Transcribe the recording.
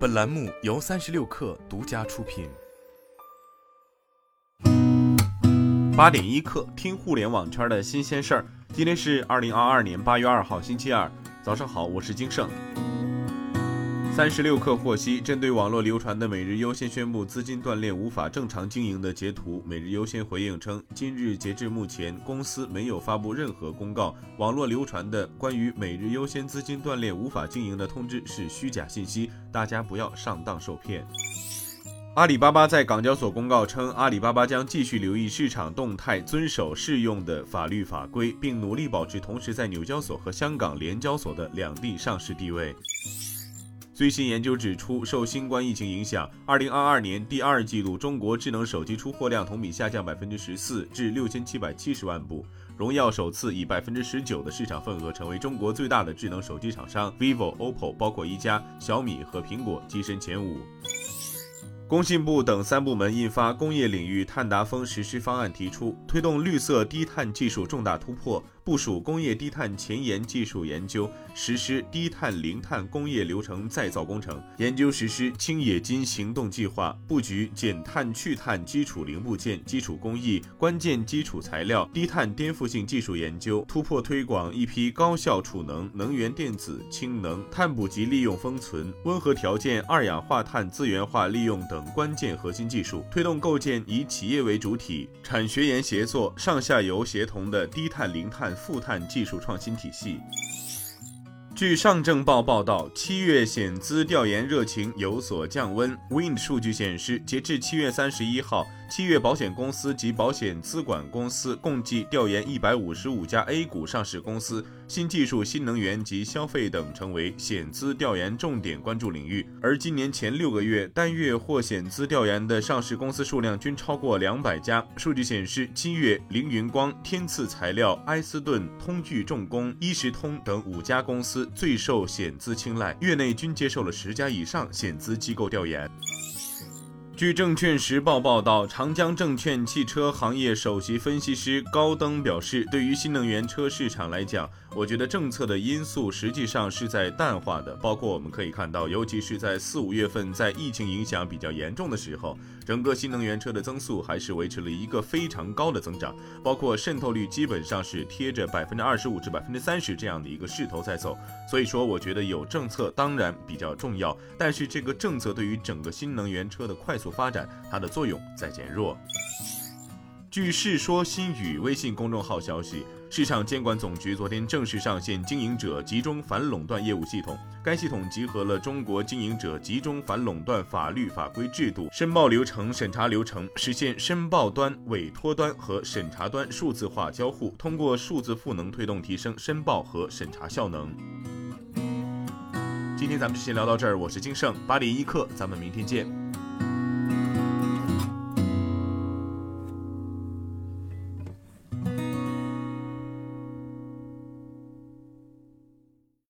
本栏目由三十六氪独家出品。八点一刻，听互联网圈的新鲜事儿。今天是二零二二年八月二号，星期二，早上好，我是金盛。三十六氪获悉，针对网络流传的每日优先宣布资金断裂、无法正常经营的截图，每日优先回应称，今日截至目前，公司没有发布任何公告，网络流传的关于每日优先资金断裂、无法经营的通知是虚假信息，大家不要上当受骗。阿里巴巴在港交所公告称，阿里巴巴将继续留意市场动态，遵守适用的法律法规，并努力保持同时在纽交所和香港联交所的两地上市地位。最新研究指出，受新冠疫情影响，二零二二年第二季度中国智能手机出货量同比下降百分之十四，至六千七百七十万部。荣耀首次以百分之十九的市场份额成为中国最大的智能手机厂商，vivo、OPPO 包括一加、小米和苹果跻身前五。工信部等三部门印发工业领域碳达峰实施方案，提出推动绿色低碳技术重大突破。部署工业低碳前沿技术研究，实施低碳零碳工业流程再造工程，研究实施轻冶金行动计划，布局减碳去碳基础零部件、基础工艺、关键基础材料、低碳颠覆性技术研究，突破推广一批高效储能、能源电子、氢能、碳捕集利用封存、温和条件二氧化碳资源化利用等关键核心技术，推动构建以企业为主体、产学研协作、上下游协同的低碳零碳。负碳技术创新体系。据上证报报道，七月险资调研热情有所降温。Wind 数据显示，截至七月三十一号。七月，保险公司及保险资管公司共计调研一百五十五家 A 股上市公司，新技术、新能源及消费等成为险资调研重点关注领域。而今年前六个月单月获险资调研的上市公司数量均超过两百家。数据显示，七月凌云光、天赐材料、埃斯顿、通聚重工、一时通等五家公司最受险资青睐，月内均接受了十家以上险资机构调研。据证券时报报道，长江证券汽车行业首席分析师高登表示，对于新能源车市场来讲，我觉得政策的因素实际上是在淡化的，包括我们可以看到，尤其是在四五月份，在疫情影响比较严重的时候，整个新能源车的增速还是维持了一个非常高的增长，包括渗透率基本上是贴着百分之二十五至百分之三十这样的一个势头在走。所以说，我觉得有政策当然比较重要，但是这个政策对于整个新能源车的快速发展，它的作用在减弱。据《世说新语》微信公众号消息，市场监管总局昨天正式上线经营者集中反垄断业务系统。该系统集合了中国经营者集中反垄断法律法规制度、申报流程、审查流程，实现申报端、委托端和审查端数字化交互，通过数字赋能推动提升申报和审查效能。今天咱们就先聊到这儿，我是金盛八点一刻，咱们明天见。